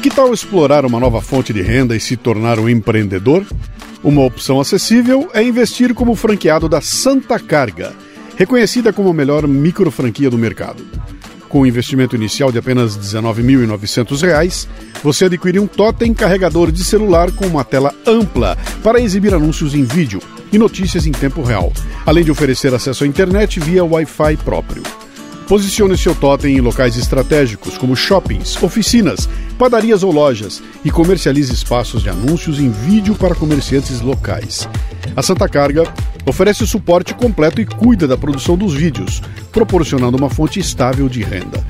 Que tal explorar uma nova fonte de renda e se tornar um empreendedor? Uma opção acessível é investir como franqueado da Santa Carga, reconhecida como a melhor micro franquia do mercado. Com um investimento inicial de apenas R$ 19.900, você adquire um totem carregador de celular com uma tela ampla para exibir anúncios em vídeo e notícias em tempo real, além de oferecer acesso à internet via Wi-Fi próprio. Posicione seu totem em locais estratégicos, como shoppings, oficinas, padarias ou lojas, e comercialize espaços de anúncios em vídeo para comerciantes locais. A Santa Carga oferece o suporte completo e cuida da produção dos vídeos, proporcionando uma fonte estável de renda.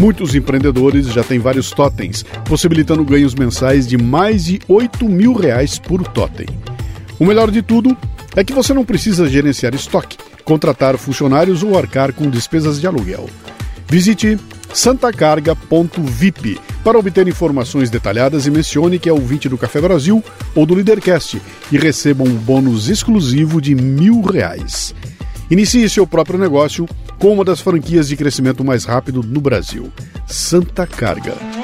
Muitos empreendedores já têm vários totens, possibilitando ganhos mensais de mais de 8 mil reais por totem. O melhor de tudo é que você não precisa gerenciar estoque contratar funcionários ou arcar com despesas de aluguel. Visite santacarga.vip para obter informações detalhadas e mencione que é ouvinte do Café Brasil ou do Lidercast e receba um bônus exclusivo de mil reais. Inicie seu próprio negócio com uma das franquias de crescimento mais rápido no Brasil, Santa Carga.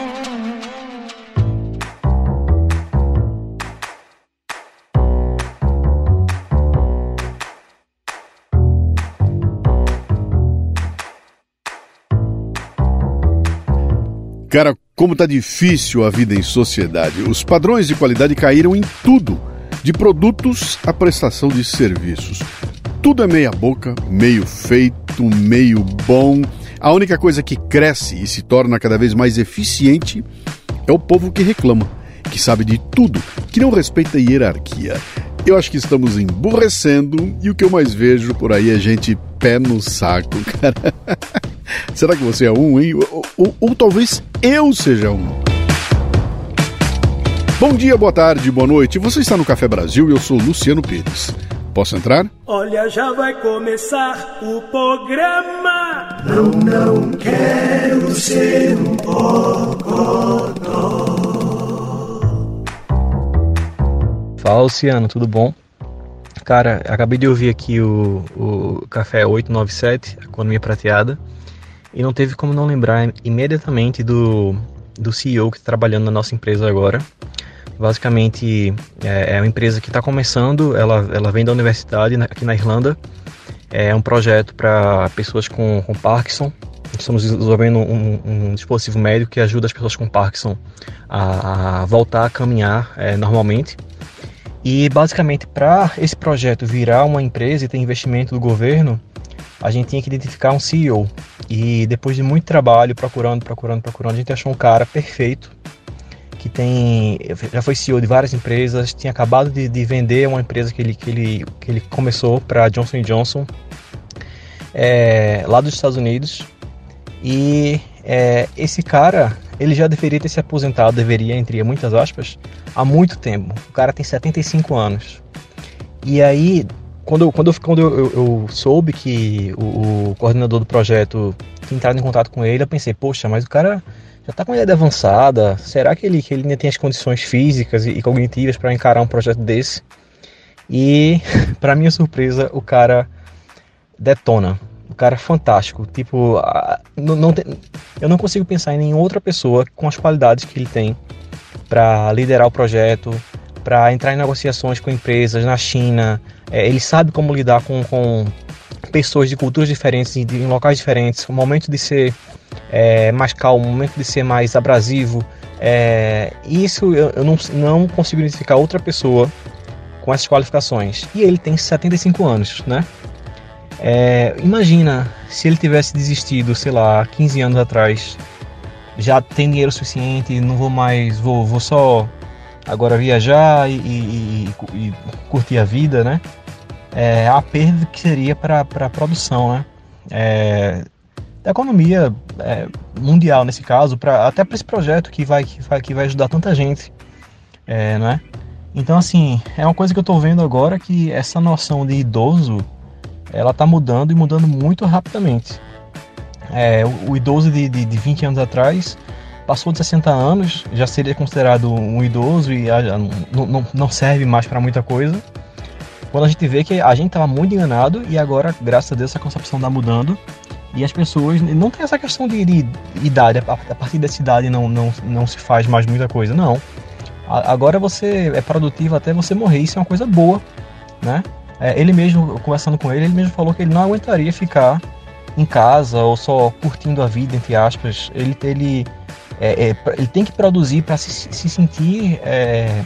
Cara, como tá difícil a vida em sociedade. Os padrões de qualidade caíram em tudo, de produtos à prestação de serviços. Tudo é meia boca, meio feito, meio bom. A única coisa que cresce e se torna cada vez mais eficiente é o povo que reclama, que sabe de tudo, que não respeita a hierarquia. Eu acho que estamos emburrecendo e o que eu mais vejo por aí é gente pé no saco, cara. Será que você é um, hein? Ou, ou, ou, talvez eu seja um. Bom dia, boa tarde, boa noite. Você está no Café Brasil e eu sou Luciano Pires. Posso entrar? Olha, já vai começar o programa. Não, não quero ser um bocodó. Fala, Luciano, tudo bom? Cara, acabei de ouvir aqui o, o Café 897, Economia Prateada, e não teve como não lembrar imediatamente do, do CEO que está trabalhando na nossa empresa agora. Basicamente, é, é uma empresa que está começando, ela, ela vem da universidade aqui na Irlanda, é um projeto para pessoas com, com Parkinson. Estamos desenvolvendo um, um, dispositivo médico que ajuda as pessoas com Parkinson a, a voltar a caminhar é, normalmente. E basicamente, para esse projeto virar uma empresa e ter investimento do governo, a gente tinha que identificar um CEO. E depois de muito trabalho, procurando, procurando, procurando, a gente achou um cara perfeito que tem já foi CEO de várias empresas, tinha acabado de, de vender uma empresa que ele, que ele, que ele começou para Johnson Johnson é, lá dos Estados Unidos. E é, esse cara, ele já deveria ter se aposentado, deveria, entre muitas aspas, há muito tempo. O cara tem 75 anos. E aí, quando, quando, quando eu, eu, eu soube que o, o, coordenador do projeto tinha entrado em contato com ele, eu pensei, poxa, mas o cara já está com uma idade avançada, será que ele, que ele ainda tem as condições físicas e, cognitivas para encarar um projeto desse? E, para minha surpresa, o cara detona. O cara é fantástico. Tipo, não, não eu não consigo pensar em nenhuma outra pessoa com as qualidades que ele tem para liderar o projeto, para entrar em negociações com empresas na China. É, ele sabe como lidar com, com pessoas de culturas diferentes, em locais diferentes. O momento de ser é, mais calmo, o momento de ser mais abrasivo. É, isso eu, eu não, não consigo identificar outra pessoa com essas qualificações. E ele tem 75 anos, né? É, imagina se ele tivesse desistido, sei lá, 15 anos atrás já tem dinheiro suficiente, não vou mais, vou, vou só agora viajar e, e, e, e curtir a vida, né? É, a perda que seria para a produção, né? É, da economia é, mundial nesse caso, pra, até para esse projeto que vai, que vai, que vai ajudar tanta gente, é, né? Então assim, é uma coisa que eu estou vendo agora que essa noção de idoso, ela está mudando e mudando muito rapidamente. É, o, o, idoso de, de, de 20 anos atrás passou de 60 anos, já seria considerado um idoso e não, não, não serve mais para muita coisa. Quando a gente vê que a gente estava muito enganado e agora, graças a Deus, essa concepção está mudando E as pessoas não tem essa questão de, de idade, a partir dessa idade não, não, não se faz mais muita coisa, não. Agora você é produtivo até você morrer, isso é uma coisa boa, né? É, ele mesmo, conversando com ele, ele mesmo falou que ele não aguentaria ficar em casa ou só curtindo a vida, entre aspas. Ele, ele, é, é, ele tem que produzir para se, se, sentir é,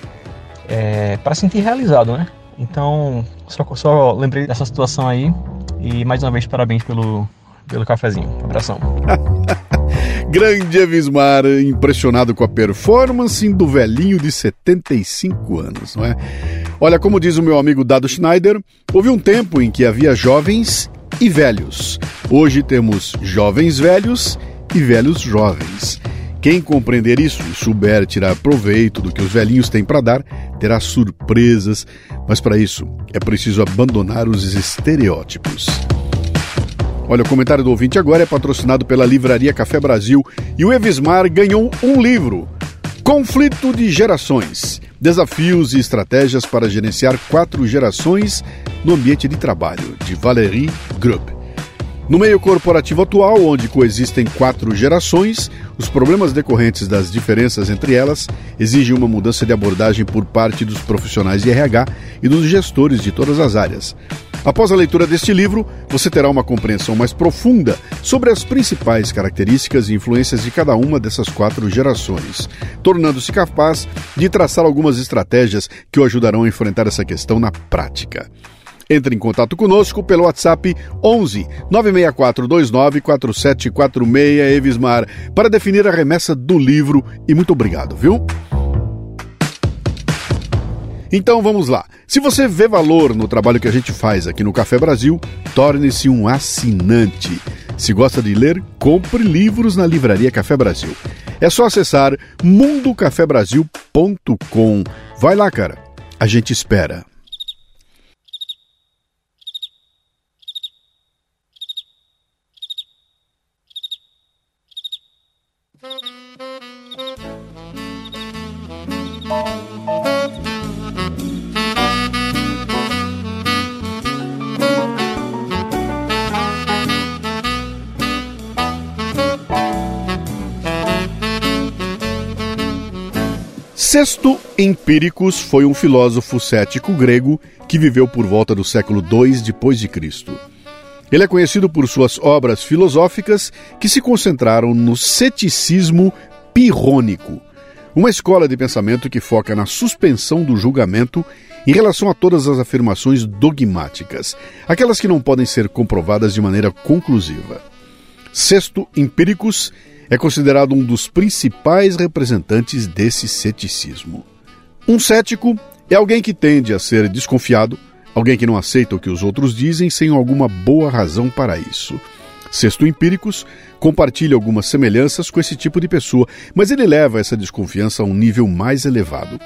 é, para sentir realizado, né? Então, só, só lembrei dessa situação aí e mais uma vez parabéns pelo, pelo cafezinho. Abração. Grande Evismar, impressionado com a performance do velhinho de 75 anos, não é? Olha, como diz o meu amigo Dado Schneider, houve um tempo em que havia jovens e velhos. Hoje temos jovens velhos e velhos jovens. Quem compreender isso e souber tirar proveito do que os velhinhos têm para dar, terá surpresas, mas para isso é preciso abandonar os estereótipos. Olha, o comentário do ouvinte agora é patrocinado pela Livraria Café Brasil e o Evismar ganhou um livro. Conflito de Gerações: Desafios e Estratégias para Gerenciar Quatro Gerações no Ambiente de Trabalho, de Valérie Grubb. No meio corporativo atual, onde coexistem quatro gerações, os problemas decorrentes das diferenças entre elas exigem uma mudança de abordagem por parte dos profissionais de RH e dos gestores de todas as áreas. Após a leitura deste livro, você terá uma compreensão mais profunda sobre as principais características e influências de cada uma dessas quatro gerações, tornando-se capaz de traçar algumas estratégias que o ajudarão a enfrentar essa questão na prática. Entre em contato conosco pelo WhatsApp 11 964 29 4746 Evismar para definir a remessa do livro e muito obrigado, viu? Então vamos lá. Se você vê valor no trabalho que a gente faz aqui no Café Brasil, torne-se um assinante. Se gosta de ler, compre livros na Livraria Café Brasil. É só acessar mundocafebrasil.com. Vai lá, cara. A gente espera. Sexto Empíricos foi um filósofo cético grego que viveu por volta do século II Cristo. Ele é conhecido por suas obras filosóficas que se concentraram no ceticismo pirrônico, uma escola de pensamento que foca na suspensão do julgamento em relação a todas as afirmações dogmáticas, aquelas que não podem ser comprovadas de maneira conclusiva. Sexto Empíricos é considerado um dos principais representantes desse ceticismo. Um cético é alguém que tende a ser desconfiado, alguém que não aceita o que os outros dizem sem alguma boa razão para isso. Sexto Empíricos compartilha algumas semelhanças com esse tipo de pessoa, mas ele leva essa desconfiança a um nível mais elevado.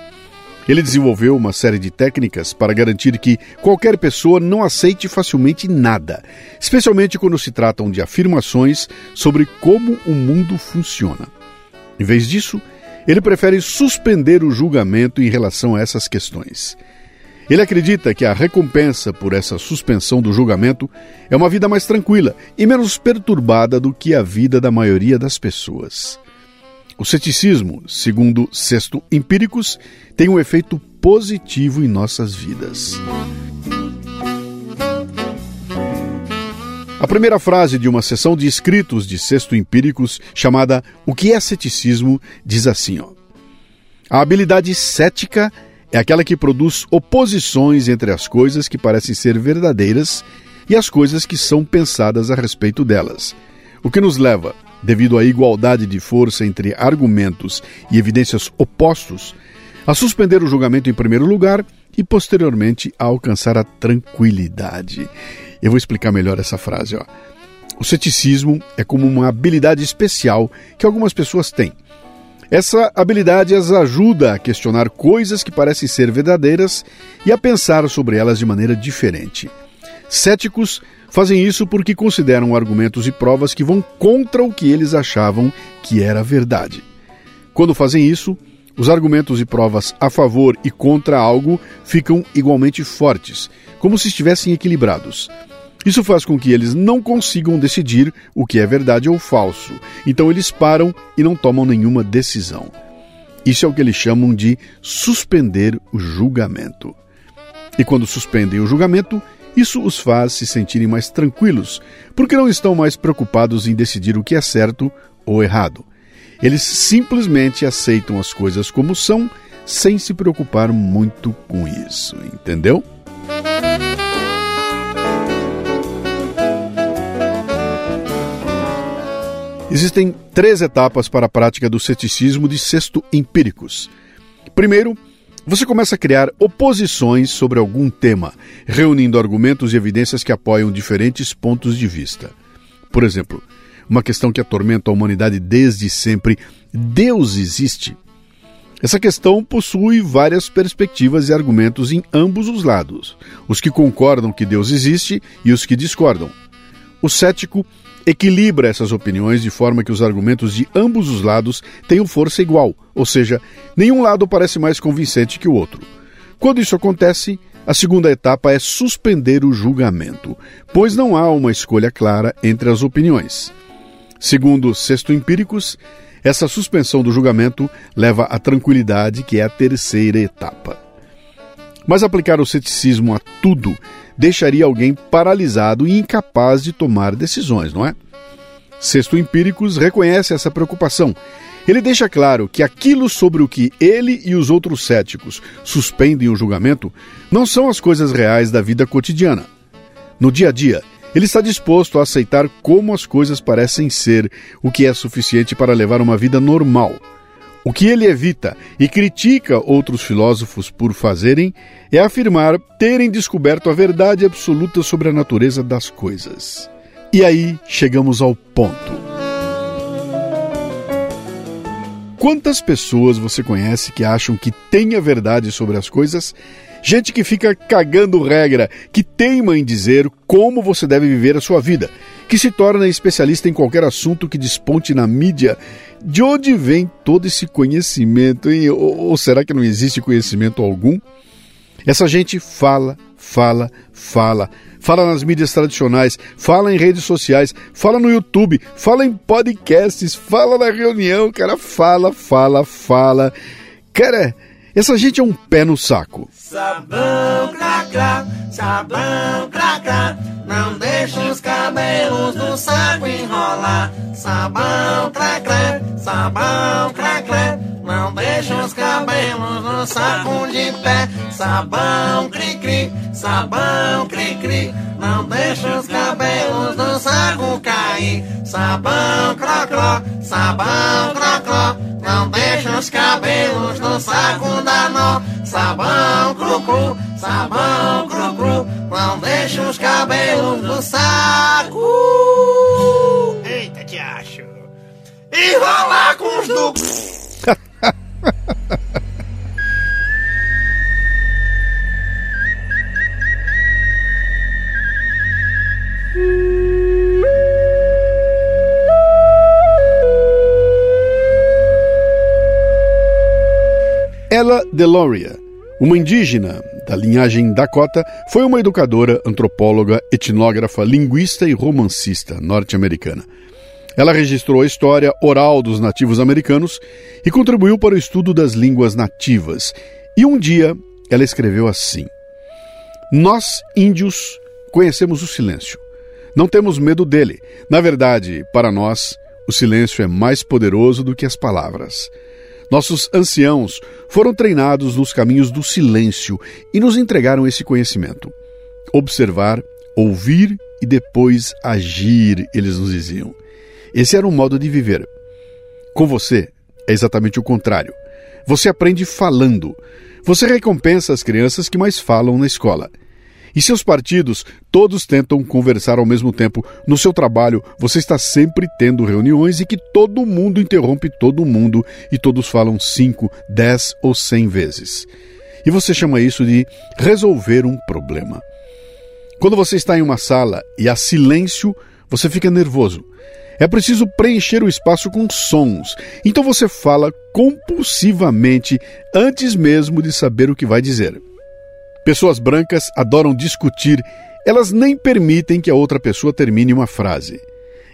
Ele desenvolveu uma série de técnicas para garantir que qualquer pessoa não aceite facilmente nada, especialmente quando se tratam de afirmações sobre como o mundo funciona. Em vez disso, ele prefere suspender o julgamento em relação a essas questões. Ele acredita que a recompensa por essa suspensão do julgamento é uma vida mais tranquila e menos perturbada do que a vida da maioria das pessoas. O ceticismo, segundo Sexto Empíricos, tem um efeito positivo em nossas vidas. A primeira frase de uma sessão de escritos de Sexto Empíricos, chamada O que é ceticismo, diz assim: ó, A habilidade cética é aquela que produz oposições entre as coisas que parecem ser verdadeiras e as coisas que são pensadas a respeito delas, o que nos leva devido à igualdade de força entre argumentos e evidências opostos, a suspender o julgamento em primeiro lugar e posteriormente a alcançar a tranquilidade. Eu vou explicar melhor essa frase. Ó. O ceticismo é como uma habilidade especial que algumas pessoas têm. Essa habilidade as ajuda a questionar coisas que parecem ser verdadeiras e a pensar sobre elas de maneira diferente. Céticos Fazem isso porque consideram argumentos e provas que vão contra o que eles achavam que era verdade. Quando fazem isso, os argumentos e provas a favor e contra algo ficam igualmente fortes, como se estivessem equilibrados. Isso faz com que eles não consigam decidir o que é verdade ou falso. Então eles param e não tomam nenhuma decisão. Isso é o que eles chamam de suspender o julgamento. E quando suspendem o julgamento, isso os faz se sentirem mais tranquilos, porque não estão mais preocupados em decidir o que é certo ou errado. Eles simplesmente aceitam as coisas como são, sem se preocupar muito com isso, entendeu? Existem três etapas para a prática do ceticismo de sexto empíricos. Primeiro, você começa a criar oposições sobre algum tema, reunindo argumentos e evidências que apoiam diferentes pontos de vista. Por exemplo, uma questão que atormenta a humanidade desde sempre: Deus existe? Essa questão possui várias perspectivas e argumentos em ambos os lados, os que concordam que Deus existe e os que discordam. O cético equilibra essas opiniões de forma que os argumentos de ambos os lados tenham força igual, ou seja, nenhum lado parece mais convincente que o outro. Quando isso acontece, a segunda etapa é suspender o julgamento, pois não há uma escolha clara entre as opiniões. Segundo Sexto Empíricos, essa suspensão do julgamento leva à tranquilidade, que é a terceira etapa. Mas aplicar o ceticismo a tudo deixaria alguém paralisado e incapaz de tomar decisões, não é? Sexto Empíricos reconhece essa preocupação. Ele deixa claro que aquilo sobre o que ele e os outros céticos suspendem o julgamento não são as coisas reais da vida cotidiana. No dia a dia, ele está disposto a aceitar como as coisas parecem ser, o que é suficiente para levar uma vida normal. O que ele evita e critica outros filósofos por fazerem é afirmar terem descoberto a verdade absoluta sobre a natureza das coisas. E aí chegamos ao ponto. Quantas pessoas você conhece que acham que tem a verdade sobre as coisas? Gente que fica cagando regra, que teima em dizer como você deve viver a sua vida, que se torna especialista em qualquer assunto que desponte na mídia de onde vem todo esse conhecimento? Hein? Ou, será que não existe conhecimento algum? Essa gente fala, fala, fala. Fala nas mídias tradicionais, fala em redes sociais, fala no YouTube, fala em podcasts, fala na reunião, cara, fala, fala, fala. Cara, essa gente é um pé no saco. Sabão, crá, sabão, crá. Não deixa os cabelos do saco enrolar. Sabão, crá, sabão. Não deixa os cabelos no saco de pé. Sabão, cri, cri, sabão, cri, cri. Não deixa os cabelos do saco cair. Sabão, cro, cro, sabão, cro, cro. Não deixa os cabelos no saco da nó. Sabão cru cru, sabão cru cru. Não deixa os cabelos no saco. Eita, te acho. E rolar com os do. Deloria, uma indígena da linhagem Dakota, foi uma educadora, antropóloga, etnógrafa, linguista e romancista norte-americana. Ela registrou a história oral dos nativos americanos e contribuiu para o estudo das línguas nativas. E um dia ela escreveu assim: Nós, índios, conhecemos o silêncio. Não temos medo dele. Na verdade, para nós, o silêncio é mais poderoso do que as palavras. Nossos anciãos foram treinados nos caminhos do silêncio e nos entregaram esse conhecimento. Observar, ouvir e depois agir, eles nos diziam. Esse era um modo de viver. Com você, é exatamente o contrário. Você aprende falando. Você recompensa as crianças que mais falam na escola. E seus partidos, todos tentam conversar ao mesmo tempo. No seu trabalho, você está sempre tendo reuniões e que todo mundo interrompe todo mundo e todos falam cinco, dez ou cem vezes. E você chama isso de resolver um problema. Quando você está em uma sala e há silêncio, você fica nervoso. É preciso preencher o espaço com sons. Então você fala compulsivamente antes mesmo de saber o que vai dizer. Pessoas brancas adoram discutir Elas nem permitem que a outra pessoa termine uma frase.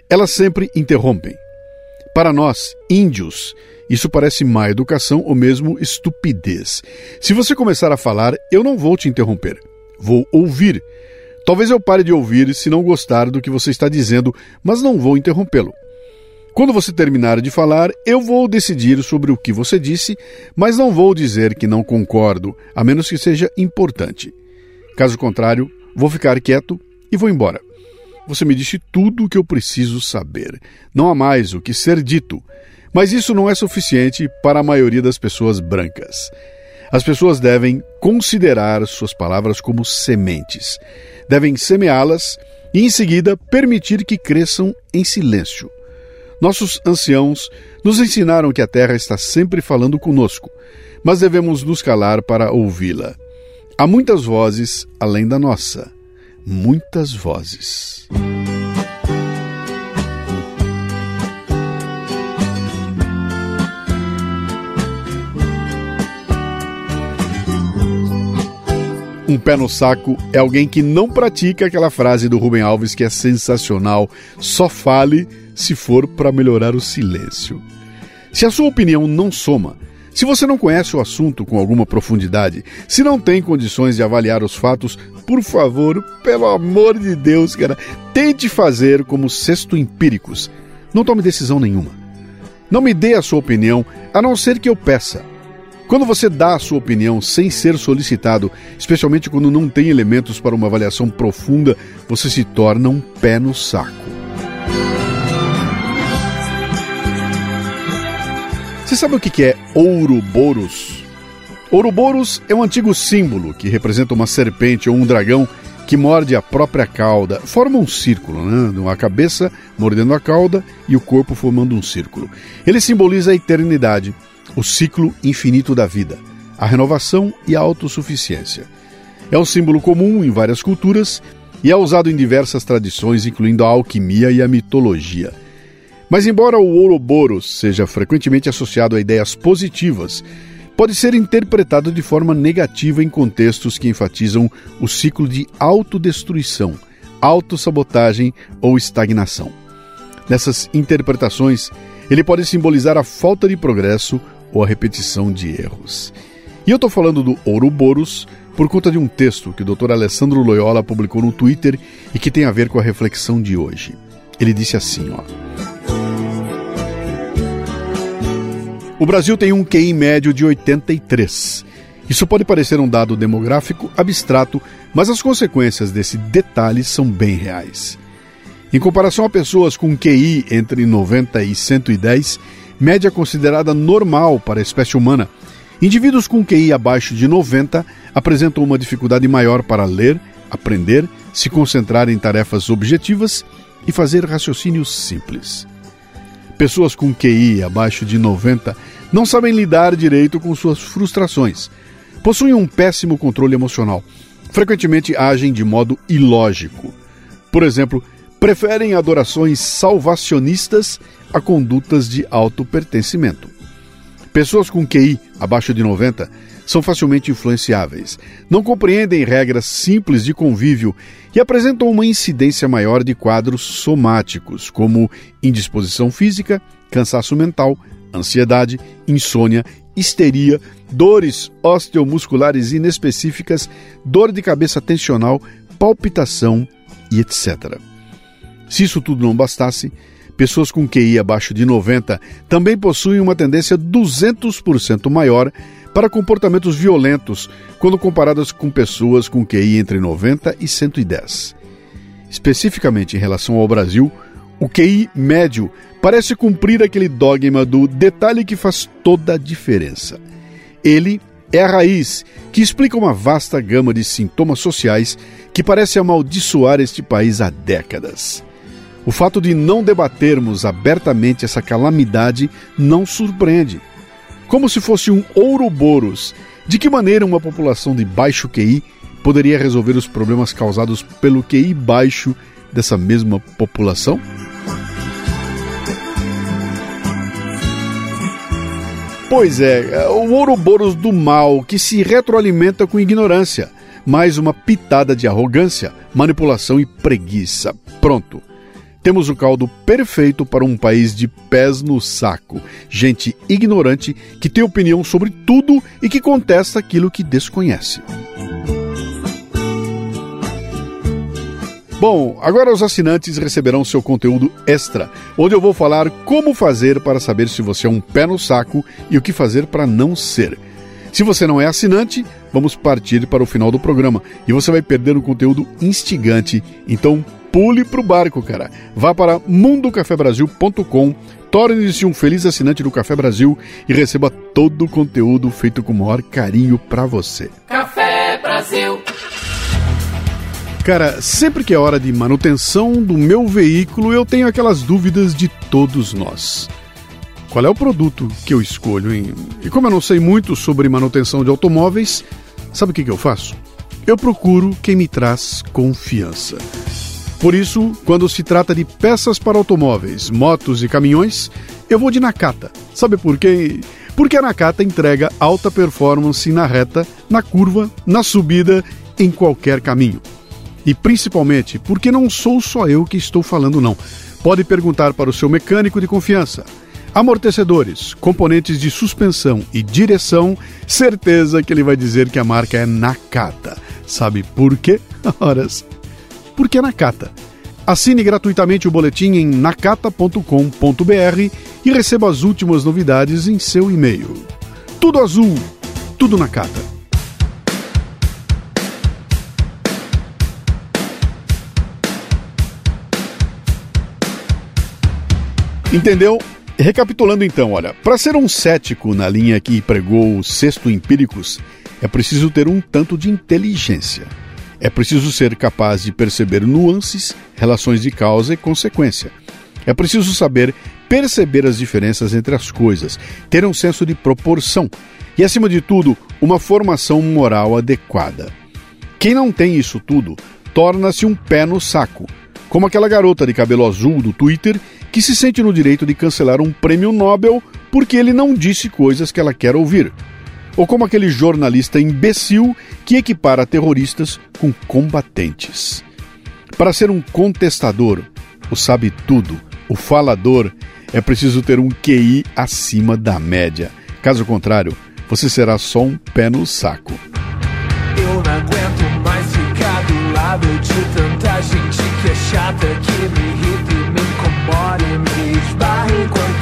Elas sempre interrompem. Para nós, índios, isso parece má educação ou mesmo estupidez. Se você começar a falar, eu não vou te interromper. Vou ouvir. Talvez eu pare de ouvir se não gostar do que você está dizendo, mas não vou interrompê-lo. Quando você terminar de falar, eu vou decidir sobre o que você disse, mas não vou dizer que não concordo, a menos que seja importante. Caso contrário, vou ficar quieto e vou embora. Você me disse tudo o que eu preciso saber. Não há mais o que ser dito. Mas isso não é suficiente para a maioria das pessoas brancas. As pessoas devem considerar suas palavras como sementes. Devem semeá-las e, em seguida, permitir que cresçam em silêncio. Nossos anciãos nos ensinaram que a terra está sempre falando conosco, mas devemos nos calar para ouvi-la. Há muitas vozes além da nossa. Muitas vozes. Um pé no saco é alguém que não pratica aquela frase do Rubem Alves que é sensacional. Só fale se for para melhorar o silêncio. Se a sua opinião não soma, se você não conhece o assunto com alguma profundidade, se não tem condições de avaliar os fatos, por favor, pelo amor de Deus, cara, tente fazer como sexto empíricos. Não tome decisão nenhuma. Não me dê a sua opinião, a não ser que eu peça. Quando você dá a sua opinião sem ser solicitado, especialmente quando não tem elementos para uma avaliação profunda, você se torna um pé no saco. Você sabe o que é Ouroboros? Ouroboros é um antigo símbolo que representa uma serpente ou um dragão que morde a própria cauda. Forma um círculo, né? A cabeça mordendo a cauda e o corpo formando um círculo. Ele simboliza a eternidade o ciclo infinito da vida, a renovação e a autossuficiência. É um símbolo comum em várias culturas e é usado em diversas tradições, incluindo a alquimia e a mitologia. Mas, embora o Ouroboros seja frequentemente associado a ideias positivas, pode ser interpretado de forma negativa em contextos que enfatizam o ciclo de autodestruição, autossabotagem ou estagnação. Nessas interpretações, ele pode simbolizar a falta de progresso ou a repetição de erros. E eu estou falando do Ouroboros por conta de um texto que o Dr. Alessandro Loyola publicou no Twitter e que tem a ver com a reflexão de hoje. Ele disse assim, ó: O Brasil tem um QI médio de 83. Isso pode parecer um dado demográfico abstrato, mas as consequências desse detalhe são bem reais. Em comparação a pessoas com QI entre 90 e 110, média considerada normal para a espécie humana. Indivíduos com QI abaixo de 90 apresentam uma dificuldade maior para ler, aprender, se concentrar em tarefas objetivas e fazer raciocínios simples. Pessoas com QI abaixo de 90 não sabem lidar direito com suas frustrações, possuem um péssimo controle emocional, frequentemente agem de modo ilógico. Por exemplo, preferem adorações salvacionistas a condutas de autopertencimento. Pessoas com QI abaixo de 90 são facilmente influenciáveis, não compreendem regras simples de convívio e apresentam uma incidência maior de quadros somáticos, como indisposição física, cansaço mental, ansiedade, insônia, histeria, dores osteomusculares inespecíficas, dor de cabeça tensional, palpitação e etc. Se isso tudo não bastasse, Pessoas com QI abaixo de 90 também possuem uma tendência 200% maior para comportamentos violentos quando comparadas com pessoas com QI entre 90 e 110. Especificamente em relação ao Brasil, o QI médio parece cumprir aquele dogma do detalhe que faz toda a diferença. Ele é a raiz que explica uma vasta gama de sintomas sociais que parece amaldiçoar este país há décadas. O fato de não debatermos abertamente essa calamidade não surpreende. Como se fosse um Ouroboros, de que maneira uma população de baixo QI poderia resolver os problemas causados pelo QI baixo dessa mesma população? Pois é, é o Ouroboros do mal que se retroalimenta com ignorância mais uma pitada de arrogância, manipulação e preguiça. Pronto. Temos o caldo perfeito para um país de pés no saco. Gente ignorante que tem opinião sobre tudo e que contesta aquilo que desconhece. Bom, agora os assinantes receberão seu conteúdo extra, onde eu vou falar como fazer para saber se você é um pé no saco e o que fazer para não ser. Se você não é assinante, vamos partir para o final do programa e você vai perder um conteúdo instigante. Então pule pro barco, cara. Vá para mundocafebrasil.com, torne-se um feliz assinante do Café Brasil e receba todo o conteúdo feito com o maior carinho para você. Café Brasil. Cara, sempre que é hora de manutenção do meu veículo, eu tenho aquelas dúvidas de todos nós. Qual é o produto que eu escolho, hein? E como eu não sei muito sobre manutenção de automóveis, sabe o que, que eu faço? Eu procuro quem me traz confiança. Por isso, quando se trata de peças para automóveis, motos e caminhões, eu vou de Nakata. Sabe por quê? Porque a Nakata entrega alta performance na reta, na curva, na subida, em qualquer caminho. E principalmente porque não sou só eu que estou falando, não. Pode perguntar para o seu mecânico de confiança. Amortecedores, componentes de suspensão e direção, certeza que ele vai dizer que a marca é Nakata. Sabe por quê? Horas. Porque é Nakata. Assine gratuitamente o boletim em nakata.com.br e receba as últimas novidades em seu e-mail. Tudo azul, tudo Nakata. Entendeu? Recapitulando então, olha, para ser um cético na linha que pregou o sexto empíricos, é preciso ter um tanto de inteligência. É preciso ser capaz de perceber nuances, relações de causa e consequência. É preciso saber perceber as diferenças entre as coisas, ter um senso de proporção e, acima de tudo, uma formação moral adequada. Quem não tem isso tudo torna-se um pé no saco, como aquela garota de cabelo azul do Twitter que se sente no direito de cancelar um prêmio Nobel porque ele não disse coisas que ela quer ouvir. Ou como aquele jornalista imbecil que equipara terroristas com combatentes. Para ser um contestador, o sabe tudo, o falador, é preciso ter um QI acima da média. Caso contrário, você será só um pé no saco. Eu não aguento mais ficar do lado de tanta gente que é chata, que me irrita e me incomoda e me esbarra enquanto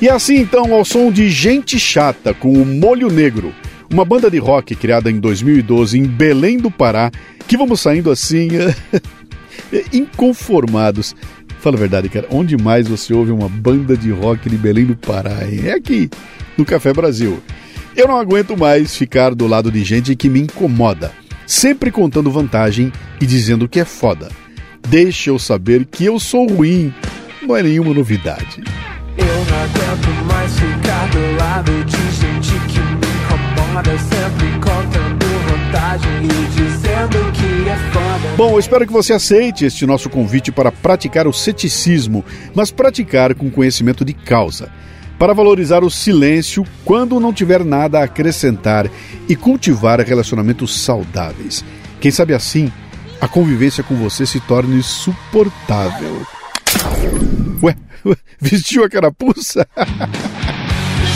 E assim então, ao som de Gente Chata com o Molho Negro, uma banda de rock criada em 2012 em Belém do Pará, que vamos saindo assim, inconformados. Fala a verdade, cara, onde mais você ouve uma banda de rock de Belém do Pará? hein? É aqui, no Café Brasil. Eu não aguento mais ficar do lado de gente que me incomoda, sempre contando vantagem e dizendo que é foda. Deixa eu saber que eu sou ruim, não é nenhuma novidade. Aguento mais ficar do lado de gente que me incomoda, sempre contando vantagem e dizendo que é foda. Bom, eu espero que você aceite este nosso convite para praticar o ceticismo, mas praticar com conhecimento de causa. Para valorizar o silêncio quando não tiver nada a acrescentar e cultivar relacionamentos saudáveis. Quem sabe assim, a convivência com você se torne suportável. Ué, vestiu a carapuça?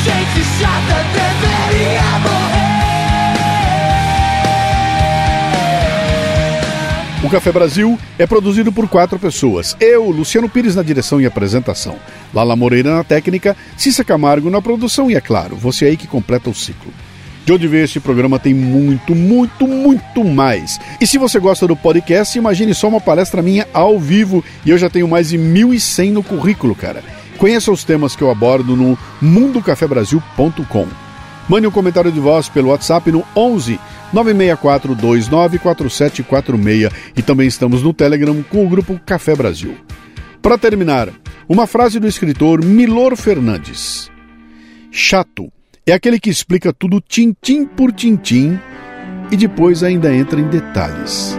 Gente chata deveria morrer. O Café Brasil é produzido por quatro pessoas. Eu, Luciano Pires na direção e apresentação. Lala Moreira na técnica, Cissa Camargo na produção e, é claro, você aí que completa o ciclo. De onde veio este programa tem muito, muito, muito mais. E se você gosta do podcast, imagine só uma palestra minha ao vivo e eu já tenho mais de 1.100 no currículo, cara. Conheça os temas que eu abordo no mundocafebrasil.com. Mande um comentário de voz pelo WhatsApp no 11 964 294746 e também estamos no Telegram com o grupo Café Brasil. Para terminar, uma frase do escritor Milor Fernandes. Chato é aquele que explica tudo tintim por tintim e depois ainda entra em detalhes.